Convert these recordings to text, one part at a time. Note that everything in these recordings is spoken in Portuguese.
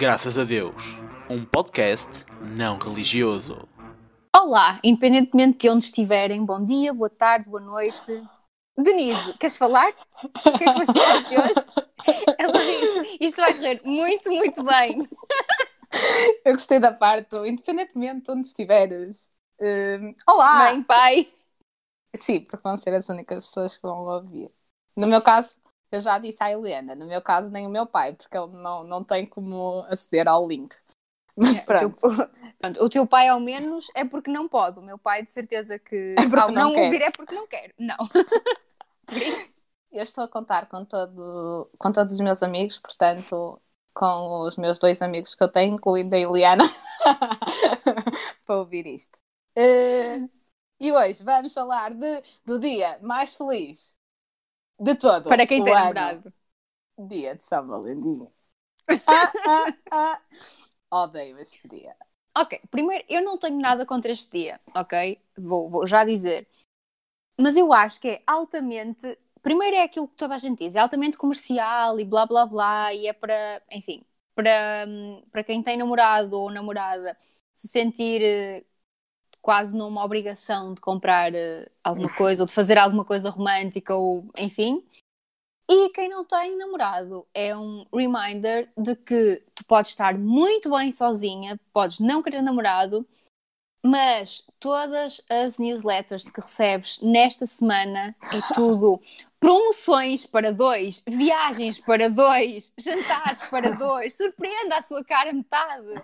Graças a Deus, um podcast não religioso. Olá, independentemente de onde estiverem, bom dia, boa tarde, boa noite. Denise, queres falar? O que é que vamos falar de hoje? Ela disse: Isto vai correr muito, muito bem. Eu gostei da parte, independentemente de onde estiveres. Hum, olá! Mãe, pai. Sim, porque vão ser as únicas pessoas que vão ouvir. No meu caso, eu já disse à Helena, no meu caso, nem o meu pai, porque ele não, não tem como aceder ao link. Mas É, pronto. O teu, pronto, o teu pai, ao menos, é porque não pode. O meu pai, de certeza que. É ao não não ouvir é porque não quer. Não. Por isso. Eu estou a contar com, todo, com todos os meus amigos, portanto, com os meus dois amigos que eu tenho, incluindo a Eliana, para ouvir isto. Eh, e hoje vamos falar de, do dia mais feliz de todo Para quem tem namorado. Dia de São Valentim. Ah, ah, ah. Odeio este dia. Ok, primeiro, eu não tenho nada contra este dia, ok? Vou, vou já dizer. Mas eu acho que é altamente. Primeiro é aquilo que toda a gente diz, é altamente comercial e blá blá blá, e é para, enfim, para, hum, para quem tem namorado ou namorada se sentir eh, quase numa obrigação de comprar eh, alguma coisa ou de fazer alguma coisa romântica ou enfim. E quem não tem namorado é um reminder de que tu podes estar muito bem sozinha, podes não querer namorado, mas todas as newsletters que recebes nesta semana é tudo promoções para dois, viagens para dois, jantares para dois, surpreenda a sua cara metade.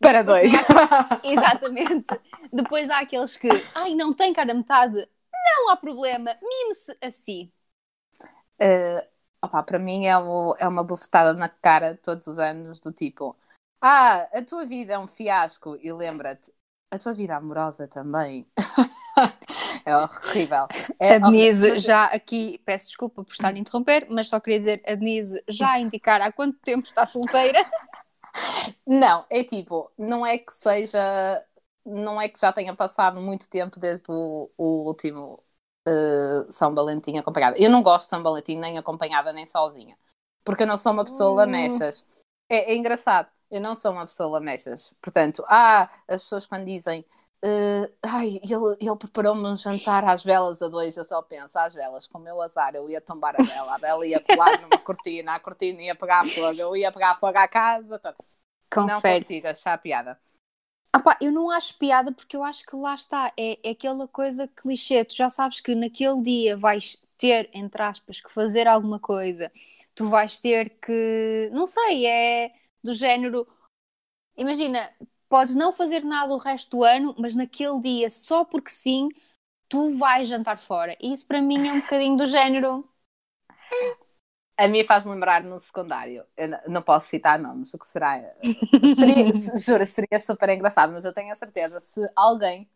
Para dois. Exatamente. Depois há aqueles que, ai, não tem cara metade, não há problema, mime-se a si. Eh, opá, para mim é, o- é uma bufetada na cara todos os anos, do tipo: Ah, a tua vida é um fiasco, e lembra-te, a tua vida amorosa também. é horrível. É A Denise já aqui, peço desculpa por estar a interromper, mas só queria dizer, a Denise já a indicar há quanto tempo está solteira. Não, é tipo, não é que seja. Não é que já tenha passado muito tempo desde o, o último eh, São Valentim acompanhada. Eu não gosto de São Valentim nem acompanhada nem sozinha. Porque eu não sou uma pessoa Hum. lamechas. É, é engraçado. Eu não sou uma pessoa lamechas. Portanto, ah, as pessoas quando dizem eh, ai, ele, ele preparou-me um jantar às velas a dois, eu só penso, às velas, com o meu azar, eu ia tombar a vela, a vela ia colar numa cortina, a cortina ia pegar fogo, eu ia pegar fogo à casa. Não Confere. consigo achar piada. Ah pá, eu não acho piada porque eu acho que lá está, é, é aquela coisa clichê. Tu já sabes que naquele dia vais ter, entre aspas, que fazer alguma coisa. Tu vais ter que, não sei, é do género. Imagina, podes não fazer nada o resto do ano, mas naquele dia, só porque sim, tu vais jantar fora. E isso para mim é um bocadinho do género. A mim faz-me lembrar no secundário. Eu não posso citar nomes, o que será? Seria, se- juro, seria super engraçado, mas eu tenho a certeza, se alguém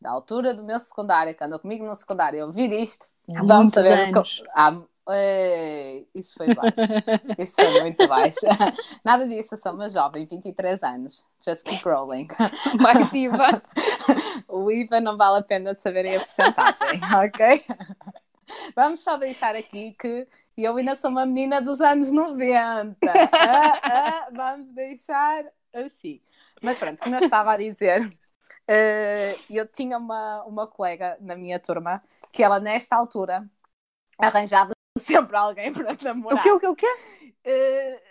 da altura do meu secundário, que andou comigo no secundário, ouvir isto, Há vão saber anos. Há- Ei, isso foi baixo. isso foi muito baixo. Nada disso, eu sou uma jovem, 23 anos. Just keep rolling. Mais IVA. O IVA não vale a pena de saberem a porcentagem, ok? Vamos só deixar aqui que eu ainda sou uma menina dos anos 90. Ah, ah, vamos deixar assim. Mas pronto, como eu estava a dizer, eh, eu tinha uma, uma colega na minha turma que ela, nesta altura, arranjava sempre alguém para namorar. O quê, o quê, o quê? Eh,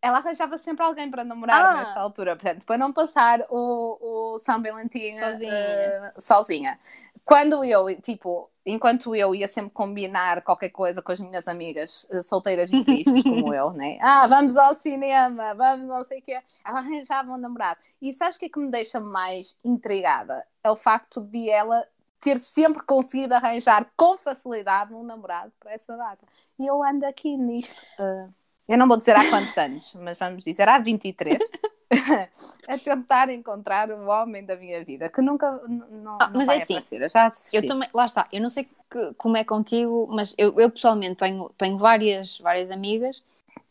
ela arranjava sempre alguém para namorar Ah. nesta altura, portanto, para não passar o, o São Valentim Sozinha. eh, sozinha. Quando eu, tipo, enquanto eu ia sempre combinar qualquer coisa com as minhas amigas eh, solteiras e tristes como eu, né? Ah, vamos ao cinema, vamos não sei o quê. Ela arranjava um namorado. E sabes o que é que me deixa mais intrigada? É o facto de ela ter sempre conseguido arranjar com facilidade um namorado para essa data. E eu ando aqui nisto. eh, eu não vou dizer há quantos anos, mas vamos dizer há 23. a tentar encontrar o homem da minha vida, que nunca não, Ah, não mas vai é assim, aparecer. Eu já desisti. Eu também, lá está, eu não sei que- como é contigo, mas eu, eu pessoalmente tenho, tenho várias, várias amigas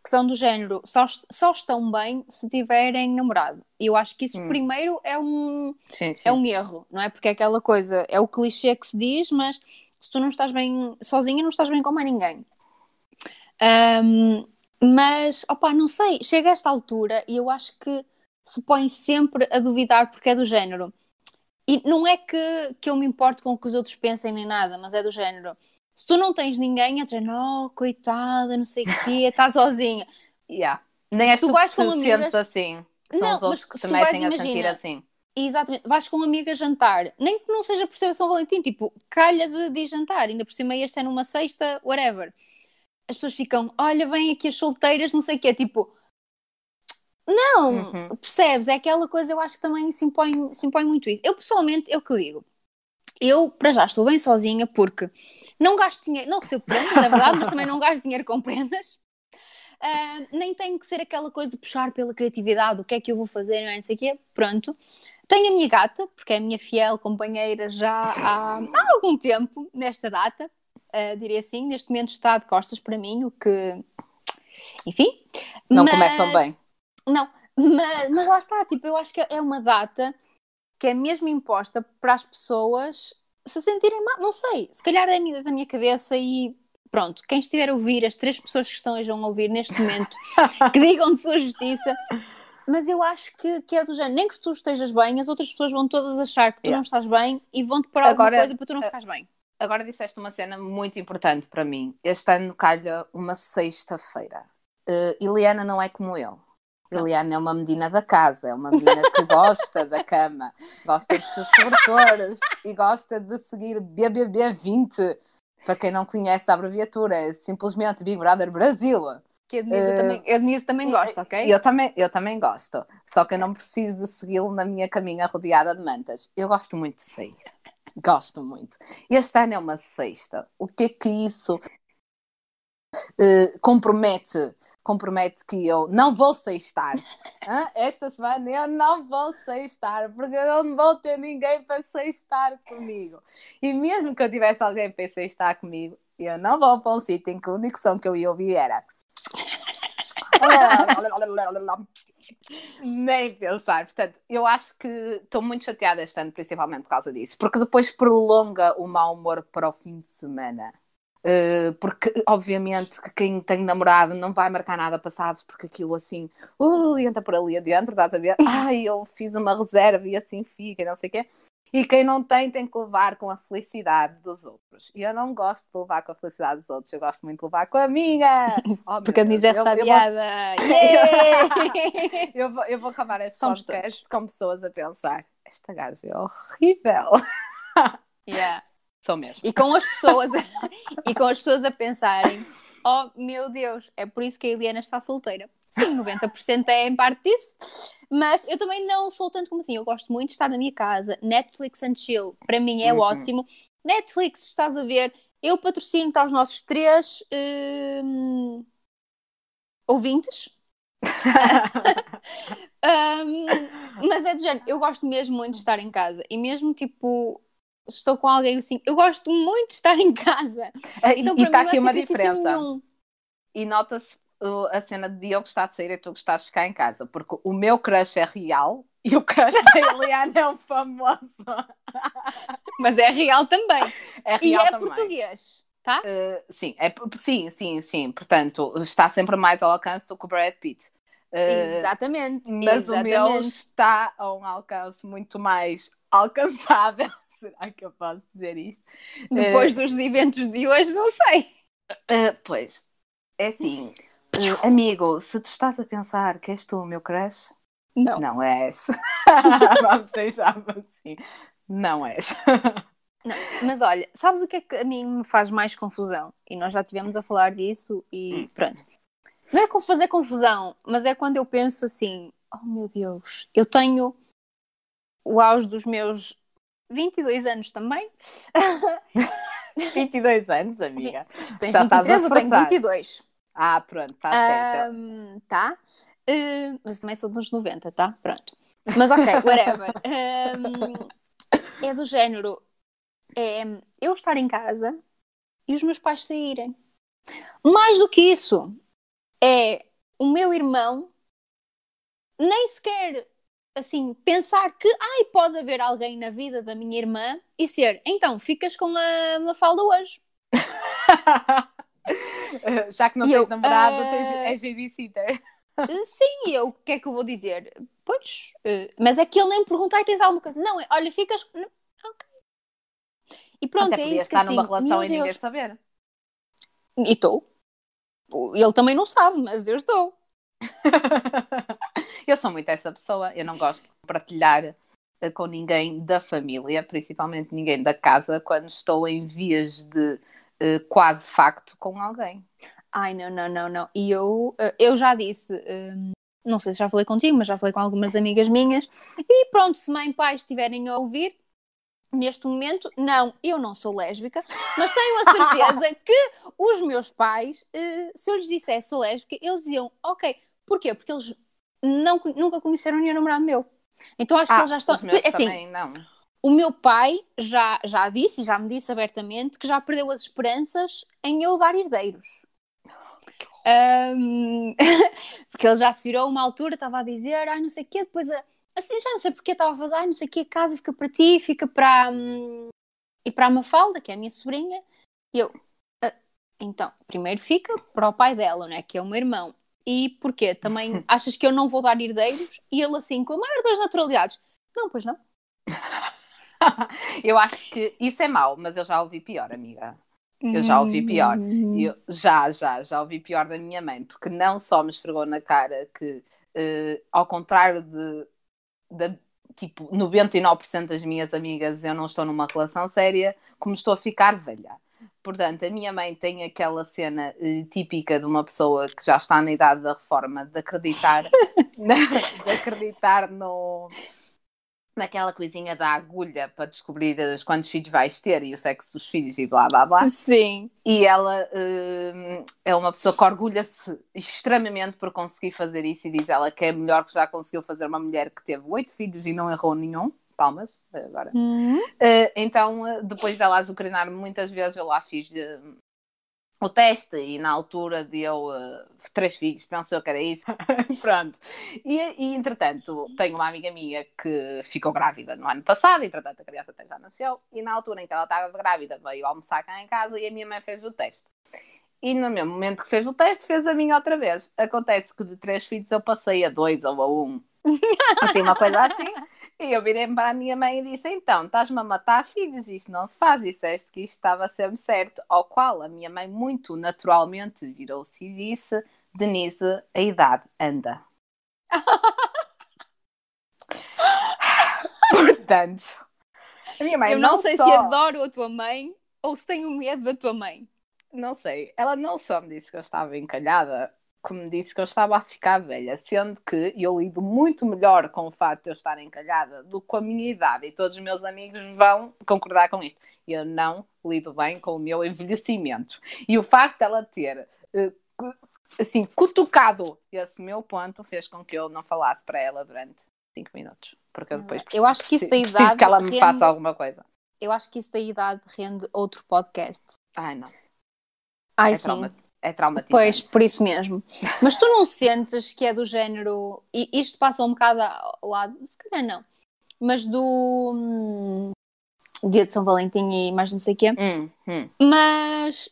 que são do género, só, só estão bem se tiverem namorado. E eu acho que isso Hum. primeiro é um, Sim, sim. é um erro, não é? Porque é aquela coisa, é o clichê que se diz, mas se tu não estás bem sozinha, não estás bem com mais ninguém. Ahm, Mas, opá, não sei, chega a esta altura e eu acho que se põe sempre a duvidar porque é do género. E não é que, que eu me importo com o que os outros pensem nem nada, mas é do género. Se tu não tens ninguém, é do género, oh, coitada, não sei o quê, está sozinha. Yeah. Nem és tu tu, vais que com te amigas- sentes assim. São Não, os outros que também vais, têm a sentir imagina, assim. Exatamente, vais com uma amiga jantar, nem que não seja por ser São Valentim, tipo, calha de, de jantar, ainda por cima este é numa sexta, whatever. As pessoas ficam, olha, vem aqui as solteiras, não sei o quê, tipo, não, Uhum. percebes? É aquela coisa, eu acho que também se impõe, se impõe muito isso. Eu pessoalmente, é o que eu digo, eu para já estou bem sozinha porque não gasto dinheiro, não recebo prendas, é verdade, mas também não gasto dinheiro com prendas. Ah, nem tenho que ser aquela coisa de puxar pela criatividade, o que é que eu vou fazer, não é, não sei o quê. Pronto. Tenho a minha gata, porque é a minha fiel companheira já há, há algum tempo, nesta data, ah, diria assim. Neste momento está de costas para mim, o que. Enfim. Não Mas- começam bem. Não, mas, mas lá está, tipo, eu acho que é uma data que é mesmo imposta para as pessoas se sentirem mal. Não sei, se calhar é a minha- da minha cabeça e pronto, quem estiver a ouvir, as três pessoas que estão a ouvir neste momento, que digam de sua justiça. Mas eu acho que, que é do género, nem que tu estejas bem, as outras pessoas vão todas achar que tu Yeah. não estás bem e vão-te alguma Agora, coisa para tu não ficares bem. Agora disseste uma cena muito importante para mim. Este ano calha uma sexta-feira. Eh, Eliana não é como eu. Eliana é uma menina da casa, é uma menina que gosta da cama, gosta dos seus cobertores e gosta de seguir BBB20. Para quem não conhece a abreviatura, é simplesmente Big Brother Brasil. Que a Denise, Eh, também, a Denise também gosta, ok? Eu também, eu também gosto, só que eu não preciso segui-lo na minha caminha rodeada de mantas. Eu gosto muito de sair. Gosto muito. Este ano é uma sexta. O que é que isso eh, compromete? Compromete que eu não vou sextar. Hã? Esta semana eu não vou sextar, porque eu não vou ter ninguém para sextar comigo. E mesmo que eu tivesse alguém para sextar comigo, eu não vou para um sítio em que a única som que eu ia ouvir era. Nem pensar. Portanto, eu acho que estou muito chateada este ano, principalmente por causa disso, porque depois prolonga o mau humor para o fim de semana. Uh, porque, obviamente, que quem tem namorado não vai marcar nada passados, porque aquilo assim, uh, entra por ali adentro, estás a ver? Ai, eu fiz uma reserva e assim fica, não sei o quê. E quem não tem, tem que levar com a felicidade dos outros. E eu não gosto de levar com a felicidade dos outros, eu gosto muito de levar com a minha. Oh, Porque a Denise é Deus, eu- eu vou- sabiada. Yeah! eu vou, eu vou acabar este Somos podcast com pessoas a pensar: esta gaja é horrível. Yeah. Sou mesmo. E com as pessoas a, e com as pessoas a pensarem: oh meu Deus, é por isso que a Eliana está solteira. Sim, 90% é em parte disso, mas eu também não sou tanto como assim. Eu gosto muito de estar na minha casa. Netflix and chill, para mim é Uhum. ótimo. Netflix, estás a ver, eu patrocino-te aos nossos três hum, ouvintes. Hum, mas é do género, eu gosto mesmo muito de estar em casa e mesmo tipo. Estou com alguém assim, eu gosto muito de estar em casa. Então, e está aqui uma diferença. nenhum. E nota-se uh, a cena de eu gostar de sair e tu gostas de ficar em casa, porque o meu crush é real e o crush da Eliana é o famoso. Mas é real também. É E real é também. português, tá? Uh, sim, é, sim, sim, sim. Portanto, está sempre mais ao alcance do que o Brad Pitt. Uh, Exatamente. mas o meu exatamente. está a um alcance muito mais alcançável. Será que eu posso dizer isto? Depois dos eventos de hoje, não sei. Uh, pois, é assim, uh, amigo, se tu estás a pensar que és tu o meu crush, Não. não és. Vamos deixar assim. Não és. Não, Mas olha, sabes o que é que a mim me faz mais confusão? E nós já tivemos a falar disso e Hum. pronto. Não é com fazer confusão, mas é quando eu penso assim: oh meu Deus, eu tenho o auge dos meus 22 anos também. 22 anos, amiga. Tens Já estás a 23, eu tenho forçar. 22. Ah, pronto, está certo. Tá. Uh, mas também sou dos 90, tá? Pronto. Mas ok, whatever. Ahm, é do género. É eu estar em casa e os meus pais saírem. Mais do que isso, é o meu irmão nem sequer assim pensar que ai, pode haver alguém na vida da minha irmã e ser, então ficas com a Mafalda hoje. Já que não E tens eu, namorado, ah, tens, és babysitter. Sim, eu, o que é que eu vou dizer? Pois, eh, mas é que ele nem me pergunta, "Ai, tens alguma coisa? Não, é, olha, ficas. não, Ok. E pronto, Até é isso que estar numa assim, relação e ninguém saber. E estou. Ele também não sabe, mas eu estou. eu sou muito essa pessoa, eu não gosto de partilhar eh, com ninguém da família, principalmente ninguém da casa, quando estou em vias de eh, quase facto com alguém. Ai, não, não, não, não. E eu, eh, eu já disse, hum, não sei se já falei contigo, mas já falei com algumas amigas minhas. E pronto, se mãe e pai estiverem a ouvir, neste momento, não, eu não sou lésbica, mas tenho a certeza que os meus pais, eh, se eu lhes dissesse sou lésbica, eles diziam, ok. Porquê? Porque eles não, nunca conheceram nenhum namorado meu. Então acho que Ah, eles já estão. os meus assim, também não. o meu pai já, já disse, e já me disse abertamente, que já perdeu as esperanças em eu dar herdeiros. Ahm, porque ele já se virou uma altura, estava a dizer, ai não sei o quê, depois, a- assim, já não sei porque, estava a falar, ai não sei o quê, a casa fica para ti, fica para, hum, e para a Mafalda, que é a minha sobrinha, e eu, "Ah, então, primeiro fica para o pai dela, né, que é o meu irmão, e porquê? Também achas que eu não vou dar herdeiros? E ele assim, com a maior das naturalidades, não, pois não. eu acho que isso é mau, mas eu já ouvi pior, amiga. Eu já ouvi pior. Hum. Eu, já, já, já ouvi pior da minha mãe, porque não só me esfregou na cara que, eh, ao contrário de, de tipo 99% das minhas amigas, eu não estou numa relação séria, como estou a ficar velha. Portanto, a minha mãe tem aquela cena eh, típica de uma pessoa que já está na idade da reforma de acreditar, na- de acreditar no, naquela coisinha da agulha para descobrir eh, quantos filhos vais ter e o sexo dos filhos e blá blá blá. Sim. E ela hum, é uma pessoa que orgulha-se extremamente por conseguir fazer isso e diz ela que é melhor que já conseguiu fazer uma mulher que teve oito filhos e não errou nenhum. Palmas, agora. Uhum. Uh, então, depois dela azucrinar muitas vezes, eu lá fiz o teste e na altura deu uh, três filhos, pensou que era isso. Pronto. E, e, entretanto, tenho uma amiga minha que ficou grávida no ano passado, entretanto a criança até já nasceu, e na altura em que ela estava grávida veio almoçar cá em casa e a minha mãe fez o teste. E no mesmo momento que fez o teste, fez a minha outra vez. Acontece que de três filhos eu passei a dois ou a um. Assim, uma coisa assim. E eu virei para a minha mãe e disse: Então, estás-me a matar filhos, isto não se faz. Disseste que isto estava sempre certo. Ao qual a minha mãe, muito naturalmente, virou-se e disse: Denise, a idade anda. Portanto, a minha mãe Eu não, não sei só... se adoro a tua mãe ou se tenho medo da tua mãe. Não sei. Ela não só me disse que eu estava encalhada, como me disse que eu estava a ficar velha, sendo que eu lido muito melhor com o facto de eu estar encalhada do que com a minha idade, e todos os meus amigos vão concordar com isto. Eu não lido bem com o meu envelhecimento. E o facto dela ter, eh, assim, cutucado esse meu ponto fez com que eu não falasse para ela durante cinco minutos. Porque eu depois Eu acho que isso da preciso idade que ela me rende- faça alguma coisa. Eu acho que isso da idade rende outro podcast. Ai, não. Ai, é, sim. trauma, é traumatizante. Pois, por isso mesmo. Mas tu não sentes que é do género. E isto passa um bocado ao lado, se calhar não. Mas do. hum, Dia de São Valentim e mais não sei o quê. Hum, hum. Mas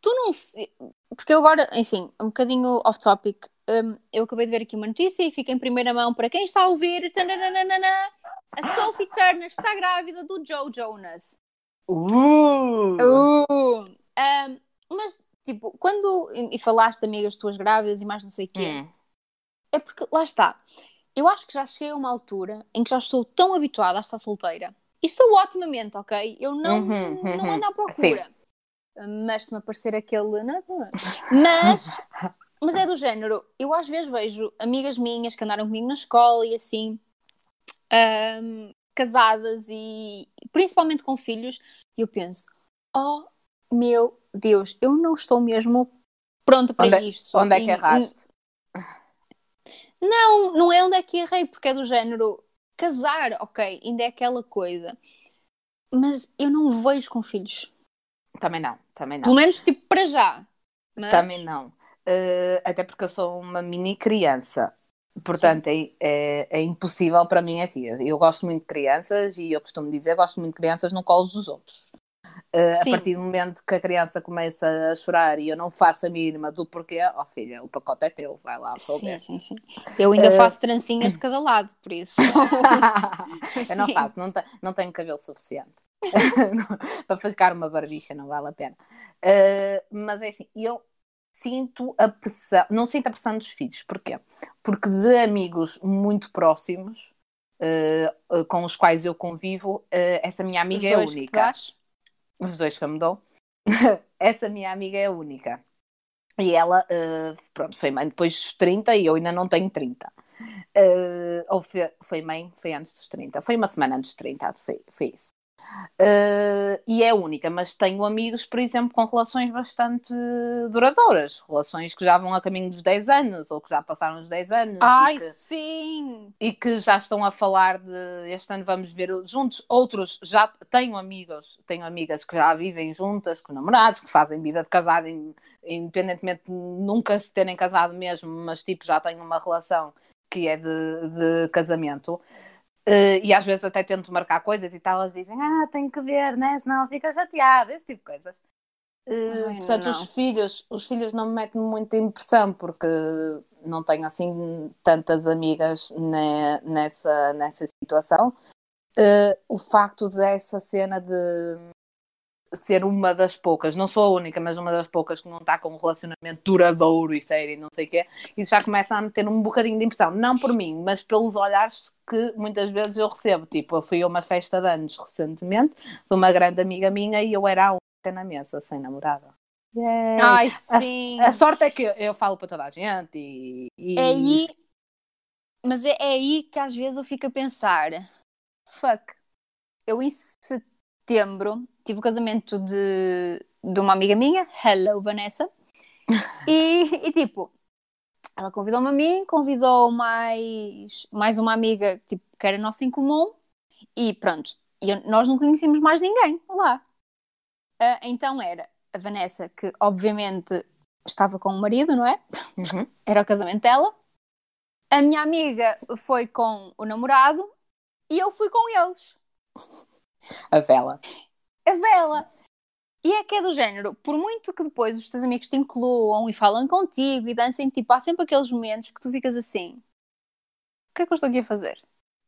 tu não se... Porque eu agora, enfim, um bocadinho off-topic. hum, eu acabei de ver aqui uma notícia e fica em primeira mão para quem está a ouvir. Tananana, a Sophie Turner está grávida do Joe Jonas. Uh! Uh! Um, mas, tipo, quando. E falaste de amigas tuas grávidas e mais não sei o quê. Hum. É porque, lá está. Eu acho que já cheguei a uma altura em que já estou tão habituada a estar solteira. E estou otimamente, ok? Eu não, Uhum, não uhum. ando à procura. Mas se me aparecer aquele. Não, não é. Mas, mas é do género. Eu às vezes vejo amigas minhas que andaram comigo na escola e assim. ahm, casadas e principalmente com filhos. E eu penso: oh meu Deus, eu não estou mesmo pronta para Onde é- isto. Onde é que erraste? não, não é onde é que errei, porque é do género casar, ok, ainda é aquela coisa. Mas eu não vejo com filhos. Também não, também não. Pelo menos, tipo, para já. Mas- Também não. Eh, até porque eu sou uma mini criança. Portanto, é, é, é impossível para mim é assim. Eu gosto muito de crianças e eu costumo dizer gosto muito de crianças no colo dos outros. Uh, a partir do momento que a criança começa a chorar e eu não faço a mínima do porquê, ó filha, o pacote é teu, vai lá Sim, sim, sim. Eu ainda Eh, faço trancinhas de cada lado, por isso. eu não faço, não, não tenho cabelo suficiente para ficar uma barbicha, não vale a pena. Uh, mas é assim, eu sinto a pressão, não sinto a pressão dos filhos, porquê? Porque de amigos muito próximos uh, uh, com os quais eu convivo, uh, essa minha amiga é única. Os dois que eu me dou. essa minha amiga é única. E ela, uh, pronto, foi mãe depois dos 30 e eu ainda não tenho 30. Uh, ou foi, foi mãe, foi antes dos 30. Foi uma semana antes dos 30, foi, foi isso. Uh, e é única, mas tenho amigos, por exemplo, com relações bastante duradouras, relações que já vão a caminho dos 10 anos ou que já passaram os 10 anos Ai, e, que, sim! e que já estão a falar de este ano vamos ver juntos. Outros já tenho amigos, tenho amigas que já vivem juntas com namorados, que fazem vida de casado, in- independentemente de nunca se terem casado mesmo, mas tipo já têm uma relação que é de, de casamento. Eh, e às vezes até tento marcar coisas e tal, elas dizem, ah, tenho que ver, né? Senão fica chateada, esse tipo de coisas. Eh, Ai, portanto, não. os filhos, os filhos não me metem muita impressão porque não tenho assim tantas amigas ne- nessa, nessa situação. Eh, o facto dessa cena de ser uma das poucas, não sou a única, mas uma das poucas que não está com um relacionamento duradouro e sério e não sei o quê, isso já começa a meter um bocadinho de impressão. Não por mim, mas pelos olhares que muitas vezes eu recebo. Tipo, eu fui a uma festa de anos recentemente de uma grande amiga minha e eu era a única na mesa, sem namorada. Yay. Ai, A- sim! A sorte é que eu, eu falo para toda a gente e. e- É aí, mas é, é aí que às vezes eu fico a pensar: fuck, eu em setembro tive o casamento de, de uma amiga minha, hello Vanessa, e, e tipo, ela convidou-me a mim, convidou mais, mais uma amiga tipo, que era nossa em comum, e pronto, e eu- nós não conhecíamos mais ninguém lá. Ah, então era a Vanessa, que obviamente estava com o marido, não é? Uhum. era o casamento dela. A minha amiga foi com o namorado e eu fui com eles. A vela. A vela. E é que é do género, por muito que depois os teus amigos te incluam e falam contigo e dancem, tipo, há sempre aqueles momentos que tu ficas assim: o que é que eu estou aqui a fazer?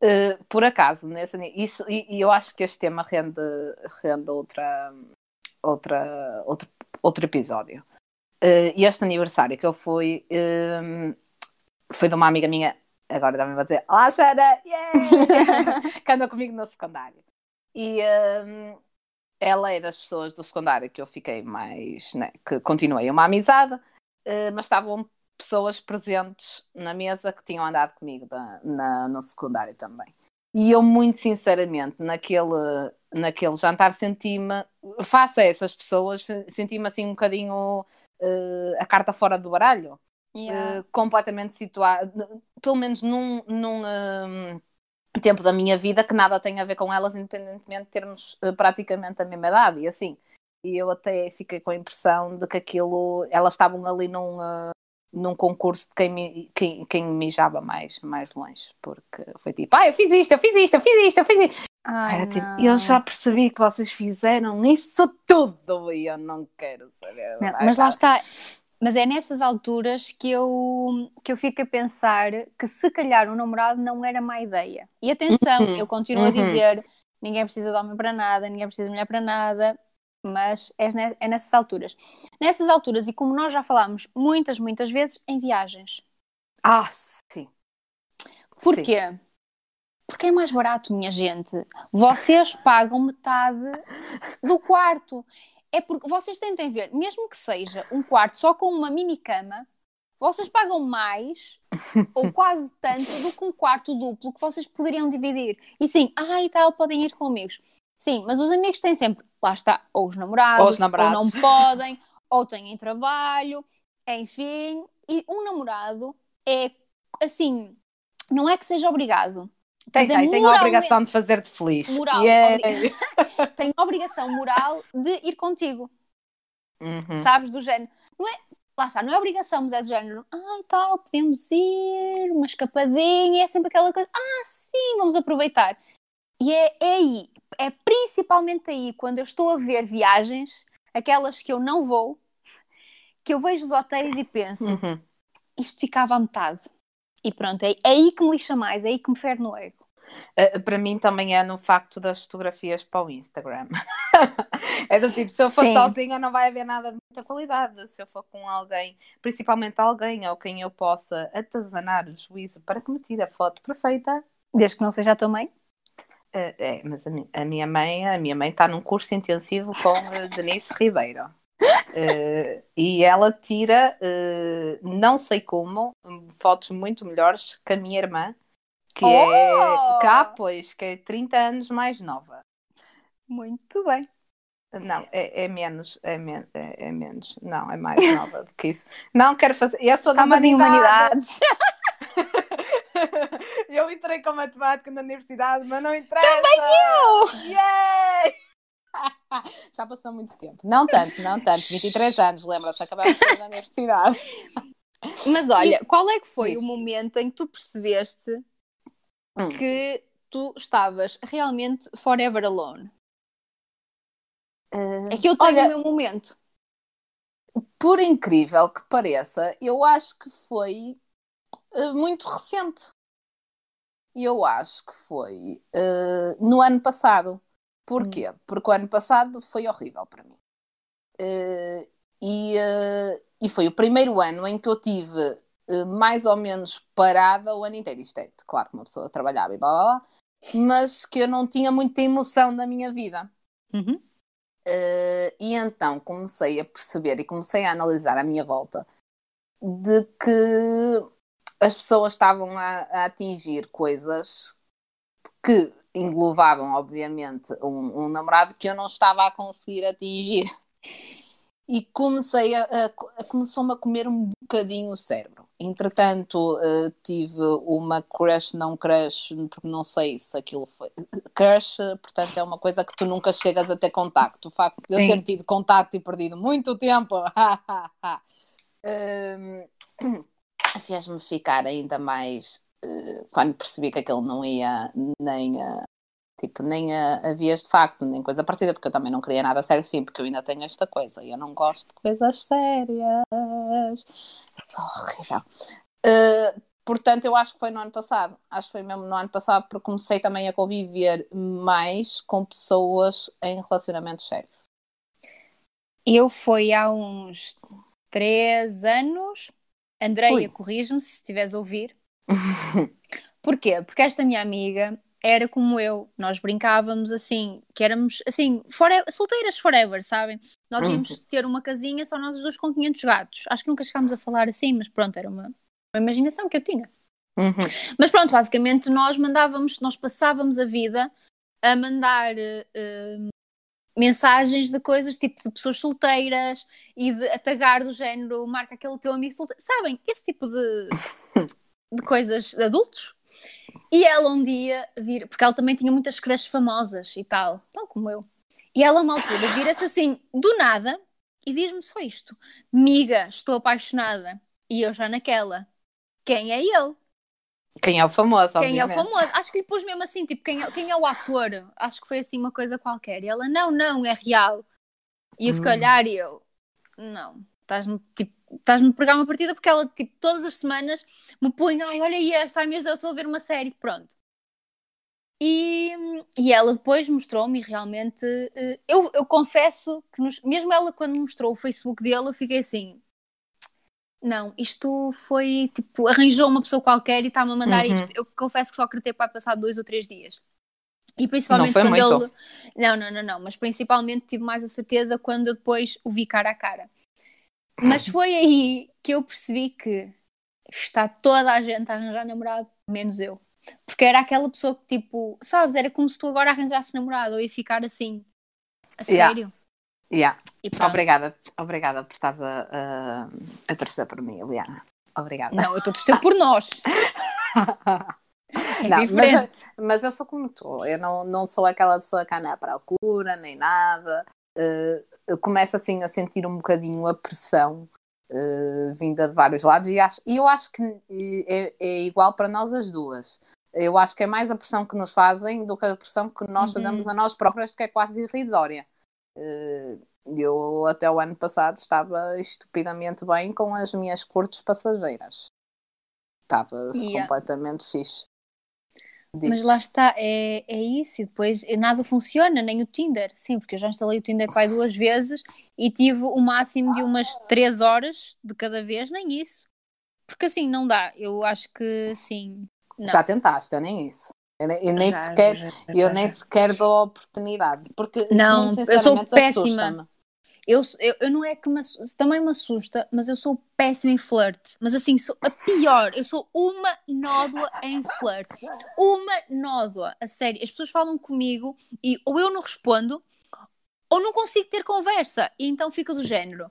Uh, por acaso, nesse, isso, e, e eu acho que este tema rende, rende outra, outra, outro, outro episódio. Uh, e este aniversário que eu fui um, foi de uma amiga minha, agora também vou dizer, Olá, Xana! Yeah! que andou comigo no secundário. E um, ela é das pessoas do secundário que eu fiquei mais, né, que continuei uma amizade, uh, mas estavam pessoas presentes na mesa que tinham andado comigo da- na- no secundário também. E eu, muito sinceramente, naquele, naquele jantar, senti-me, face a essas pessoas, senti-me assim um bocadinho eh, a carta fora do baralho. Eh, completamente situada, pelo menos num, num eh, tempo da minha vida que nada tem a ver com elas, independentemente de termos eh, praticamente a mesma idade e assim. E eu até fiquei com a impressão de que aquilo, elas estavam ali num, eh, num concurso de quem, quem, quem mijava mais, mais longe, porque foi tipo, ah, eu fiz isto, eu fiz isto, eu fiz isto, eu fiz isto. Ai, Era tipo, eu já percebi que vocês fizeram isso tudo e eu não quero saber. Não, mas lá tá. está. Mas é nessas alturas que eu, que eu fico a pensar que se calhar o namorado não era má ideia. E atenção, Uhum, eu continuo a uhum. dizer: ninguém precisa de homem para nada, ninguém precisa de mulher para nada, mas é, é nessas alturas. Nessas alturas, e como nós já falámos muitas, muitas vezes, em viagens. Ah, sim. Sim. Porquê? Porque é mais barato, minha gente. Vocês pagam metade do quarto. É porque vocês tentem ver, mesmo que seja um quarto só com uma mini cama, vocês pagam mais ou quase tanto do que um quarto duplo que vocês poderiam dividir. E sim, ah, e tal, podem ir com amigos. Sim, mas os amigos têm sempre, lá está, ou os namorados, Ou os namorados. ou não podem, ou têm trabalho, enfim. E um namorado é assim, não é que seja obrigado. Tem, é tem, tem a obrigação de fazer-te feliz. Moral, Yay. obri- tem a obrigação moral de ir contigo, Uhum. sabes? Do género. Não é, lá está, não é obrigação, mas é do género. Ah, tal, podemos ir, uma escapadinha, é sempre aquela coisa. Ah, sim, vamos aproveitar. E é, é aí, é principalmente aí, quando eu estou a ver viagens, aquelas que eu não vou, que eu vejo os hotéis e penso, Uhum. isto ficava à metade. E pronto, é, é aí que me lixa mais, é aí que me fere no ego. Uh, para mim também é no facto das fotografias para o Instagram. é do tipo, se eu for Sim. sozinha não vai haver nada de muita qualidade. Se eu for com alguém, principalmente alguém ao quem eu possa atazanar o juízo para que me tire a foto perfeita. Desde que não seja a tua mãe. Uh, é, mas a, mi- a minha mãe, a minha mãe está num curso intensivo com uh, Denise Ribeiro. Uh, e ela tira, uh, não sei como, fotos muito melhores que a minha irmã, que Oh! é cá, pois, que é 30 anos mais nova. Muito bem. Não, é, é menos, é, men é, é menos, não, é mais nova do que isso. Não quero fazer, eu sou da Estavas em humanidades. humanidades. eu entrei com matemática na universidade, mas não interessa. Também eu! Yay! Já passou muito tempo. Não tanto, não tanto. 23 anos, lembra-se, acabamos de sair da universidade. Mas olha, qual é que foi Diz. o momento em que tu percebeste Hum. que tu estavas realmente forever alone? É que eu tenho Olha, o meu momento. por incrível que pareça, eu acho que foi eh, muito recente. Eu acho que foi eh, no ano passado. Porquê? Porque o ano passado foi horrível para mim. Eh, e, eh, e foi o primeiro ano em que eu tive eh, mais ou menos parada o ano inteiro. Isto é, claro que uma pessoa trabalhava e blá blá blá, mas que eu não tinha muita emoção na minha vida. Uhum. E então comecei a perceber e comecei a analisar à minha volta de que as pessoas estavam a, a atingir coisas que englobavam, obviamente, um, um namorado que eu não estava a conseguir atingir. E comecei a, a- começou-me a comer um bocadinho o cérebro. Entretanto, eh, tive uma crush, não crush, porque não sei se aquilo foi. Crush, portanto, é uma coisa que tu nunca chegas a ter contacto. O facto de eu Sim. ter tido contacto e perdido muito tempo hum, fez-me ficar ainda mais. Quando percebi que aquilo não ia nem a. Tipo, nem a, a vias de facto, nem coisa parecida, porque eu também não queria nada sério, sim, porque eu ainda tenho esta coisa e eu não gosto de coisas sérias. É horrível. Eh, portanto, eu acho que foi no ano passado. Acho que foi mesmo no ano passado, porque comecei também a conviver mais com pessoas em relacionamentos sérios. Eu fui há uns três anos. Andreia, corrige-me se estiveres a ouvir. Porquê? Porque esta minha amiga era como eu. Nós brincávamos assim, que éramos assim, fore- solteiras forever, sabem? Nós íamos Uhum. ter uma casinha só nós os dois com 500 gatos. Acho que nunca chegámos a falar assim, mas pronto, era uma, uma imaginação que eu tinha. Uhum. Mas pronto, basicamente nós mandávamos, nós passávamos a vida a mandar eh, mensagens de coisas tipo de pessoas solteiras e de a tagar do género, marca aquele teu amigo solteiro. Sabem? Esse tipo de, de coisas de adultos. E ela um dia vira, porque ela também tinha muitas crushes famosas e tal, tal como eu. E ela uma altura vira-se assim, do nada, e diz-me só isto: Miga, estou apaixonada. E eu já naquela. Quem é ele? Quem é o famoso, Quem é o obviamente. famoso? Acho que lhe pus mesmo assim, tipo, quem é, quem é o ator? Acho que foi assim uma coisa qualquer. E ela, não, não, é real. E eu fiquei a Hum. olhar e eu, não, estás-me tipo, estás-me a pregar uma partida porque ela, tipo, todas as semanas me punha, ai, olha aí esta, ai meu Deus, eu estou a ver uma série, pronto. E, e ela depois mostrou-me e realmente, eh, eu, eu confesso que nos- mesmo ela quando mostrou o Facebook dele, eu fiquei assim, não, isto foi tipo, arranjou uma pessoa qualquer e está-me a mandar Uhum. isto. Eu confesso que só acreditei para passar dois ou três dias. E principalmente foi quando muito. ele. Não, não, não, não, mas principalmente tive mais a certeza quando eu depois o vi cara a cara. Mas foi aí que eu percebi que está toda a gente a arranjar namorado, menos eu. Porque era aquela pessoa que, tipo, sabes, era como se tu agora arranjasses namorado, eu ia ficar assim, a Yeah. sério. Yeah. E pronto. Obrigada, obrigada por estás a, a, a torcer por mim, Eliana. Obrigada. Não, eu estou a torcer por nós. É Não, mas, eu, mas eu sou como tu, eu não, não sou aquela pessoa que anda à procura, nem nada. Eu começo assim a sentir um bocadinho a pressão eh, vinda de vários lados e, acho, e eu acho que eh, é, é igual para nós as duas. Eu acho que é mais a pressão que nos fazem do que a pressão que nós Uhum. fazemos a nós próprias, que é quase irrisória. Eh, Eu até o ano passado estava estupidamente bem com as minhas curtas passageiras. Estava Yeah. completamente fixe. Mas Diz. lá está, é, é isso. E depois nada funciona, nem o Tinder. Sim, porque eu já instalei o Tinder pai duas vezes e tive o máximo de umas três horas de cada vez, nem isso. Porque assim não dá. Eu acho que sim. Não. Já tentaste, eu nem isso. Eu nem, eu nem Já, sequer, já, já, eu nem sequer dou a oportunidade. Porque, Não, eu sou sinceramente, péssima. Eu, eu, eu não é que me assusta, também me assusta, mas eu sou péssima em flerte. Mas assim, sou a pior. Eu sou uma nódoa em flerte. Uma nódoa, a sério. As pessoas falam comigo e ou eu não respondo ou não consigo ter conversa. E então fica do género.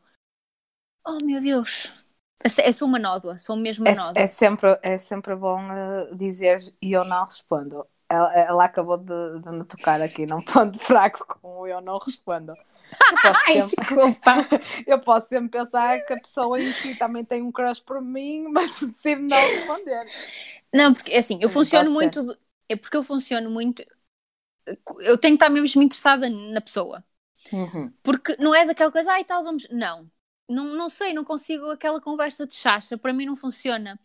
Oh meu Deus. Eu sou uma nódoa, sou mesmo uma nódoa. É, é sempre, é sempre bom eh, dizer e eu não respondo. Ela, ela acabou de, de me tocar aqui num ponto fraco com o eu não respondo. Eu posso, Ai, sempre, desculpa. eu posso sempre pensar que a pessoa em si também tem um crush por mim, mas decide não responder. Não, porque assim, eu Hum, funciono ser. muito. É porque eu funciono muito. Eu tenho que estar mesmo interessada na pessoa. Uhum. Porque não é daquela coisa, ai tal, vamos. Não. Não, não sei, não consigo aquela conversa de chacha, para mim não funciona.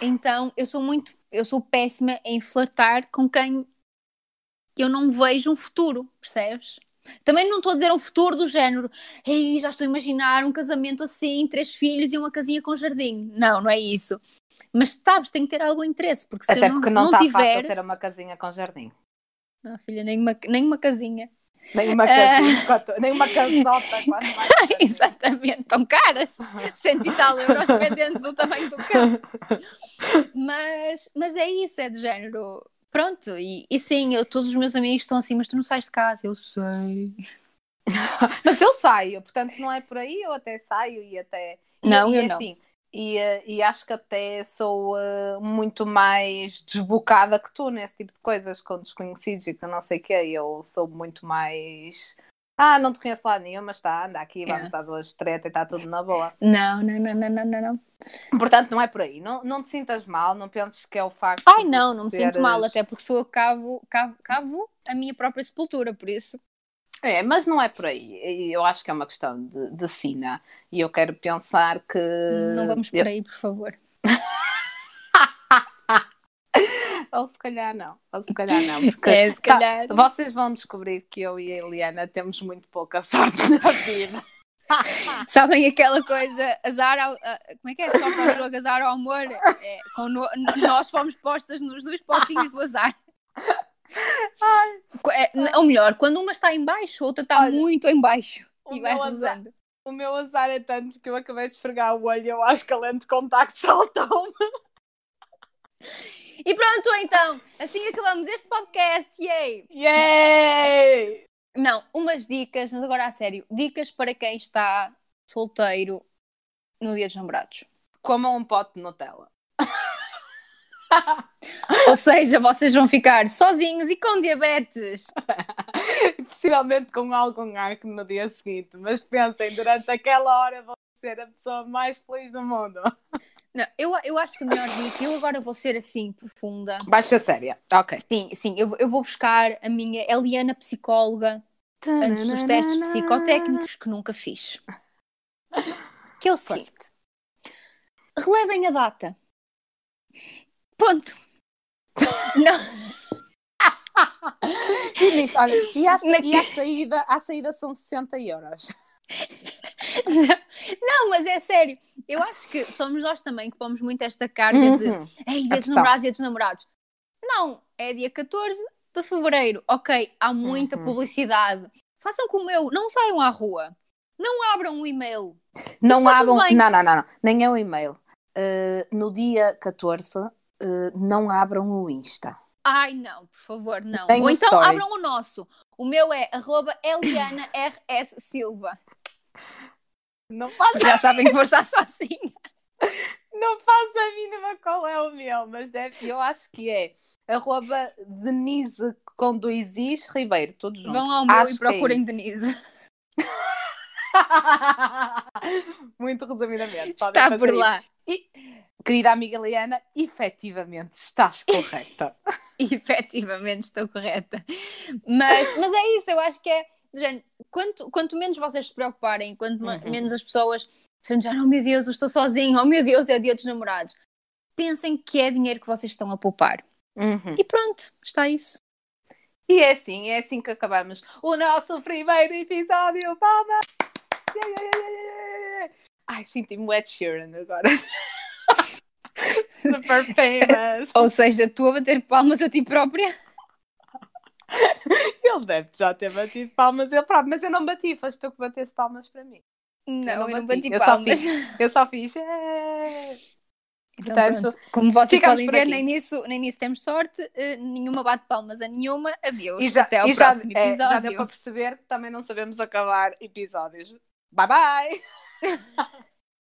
Então eu sou muito, eu sou péssima em flertar com quem eu não vejo um futuro, percebes? Também não estou a dizer um futuro do género, ei, já estou a imaginar um casamento assim, três filhos e uma casinha com jardim. Não, não é isso. Mas sabes, tem que ter algum interesse, porque se Até não, porque não não está tiver. fácil ter uma casinha com jardim. Não, filha, nem uma, nem uma casinha. Nem uma casinha, quanto- nem uma casota, quando mais. Exatamente, tão caras. Cento e tal euros, dependendo do tamanho do cão. Mas, mas é isso, é do género. Pronto, e, e sim, eu, todos os meus amigos estão assim, mas tu não sais de casa. Eu sei. Mas eu saio, portanto não é por aí, eu até saio e até. e- Não, e, eu não. assim, E, eh, e acho que até sou eh, muito mais desbocada que tu nesse tipo de coisas com desconhecidos e que não sei o quê. Eu sou muito mais. Ah, não te conheço lá nenhum, mas está, anda aqui, vamos É. dar duas treta e está tudo na boa. Não, não, não, não, não, não, não. Portanto, não é por aí. Não, não te sintas mal, não penses que é o facto Ai, não, não me sinto mal, seres- até porque sou eu que cavo, cavo, cavo a minha própria sepultura, por isso. É, mas não é por aí. Eu acho que é uma questão de, de sina. E eu quero pensar que. Não vamos por aí, por favor. Ou se calhar não. Ou se calhar não. Porque É, se tá, calhar. vocês vão descobrir que eu e a Eliana temos muito pouca sorte na vida. Sabem aquela coisa, azar ao, ah, como é que é? Só para o jogo, azar ao amor. É, no- nós fomos postas nos dois potinhos do azar. É, ou melhor, quando uma está em baixo, a outra está Olha, muito em baixo. E vais azar- rezando. O meu azar é tanto que eu acabei de esfregar o olho e eu acho que a lente de contacto saltou-me. E pronto, então, assim acabamos este podcast. Yay! Yay! Não, umas dicas, mas agora a sério, dicas para quem está solteiro no dia dos namorados. Comam um pote de Nutella. Ou seja, vocês vão ficar sozinhos e com diabetes. Possivelmente com algum arco no dia seguinte. Mas pensem, durante aquela hora vão ser a pessoa mais feliz do mundo. Não, eu, eu acho que melhor dica, eu agora vou ser assim profunda. Baixa séria. Ok. Sim, sim, eu, eu vou buscar a minha Eliana psicóloga antes dos testes psicotécnicos que nunca fiz. Que é o seguinte: relevem a data. Ponto. Não, E nisto, olha, e a, Na- e a saída, a saída são 60 euros. não, mas é sério. Eu acho que somos nós também que pomos muito esta carga de Uhum. Ei, dia dos namorados, dia dos namorados. Não, é dia 14 de fevereiro. Ok, há muita Uhum. publicidade. Façam como eu, não saiam à rua. Não abram o e-mail. Não tudo abram. Não, não, não, não. Nem é o e-mail. Uh, no dia 14, uh, não abram o Insta. Ai, não, por favor, não. Nem Ou então stories. abram o nosso. O meu é arroba Eliana RS Silva. Não faço, Já sabem que vou estar sozinha. não faço a mínima qual é o meu, mas deve, eu acho que é arroba Denise com dois Is Ribeiro, todos juntos. Vão ao meu Acho e é procurem isso. Denise. Muito resumidamente. Está fazer por lá. querida amiga Liana, efetivamente estás correta. efetivamente estou correta. Mas, mas é isso, eu acho que é. Gente, quanto, quanto menos vocês se preocuparem, quanto uhum. menos as pessoas se oh meu Deus, eu estou sozinho, oh meu Deus, é dia dos namorados. Pensem que é dinheiro que vocês estão a poupar. Uhum. E pronto, está isso. E é assim, é assim que acabamos o nosso primeiro episódio. Palma! Yeah, yeah, yeah, Ai, senti-me Ed Sheeran agora. Super famous. Ou seja, tu a bater palmas a ti própria. Ele deve já ter batido palmas ele próprio, mas eu não bati, foste tu que bateste palmas para mim. Não, eu não, eu não bati, eu palmas. Só fiz, eu só fiz. É... Então, Portanto, como vocês podem ver, nem nisso, nem nisso temos sorte, uh, nenhuma bate palmas a nenhuma. Adeus. E já, Até ao e próximo já, episódio. É, já deu para perceber que também não sabemos acabar episódios. Bye bye!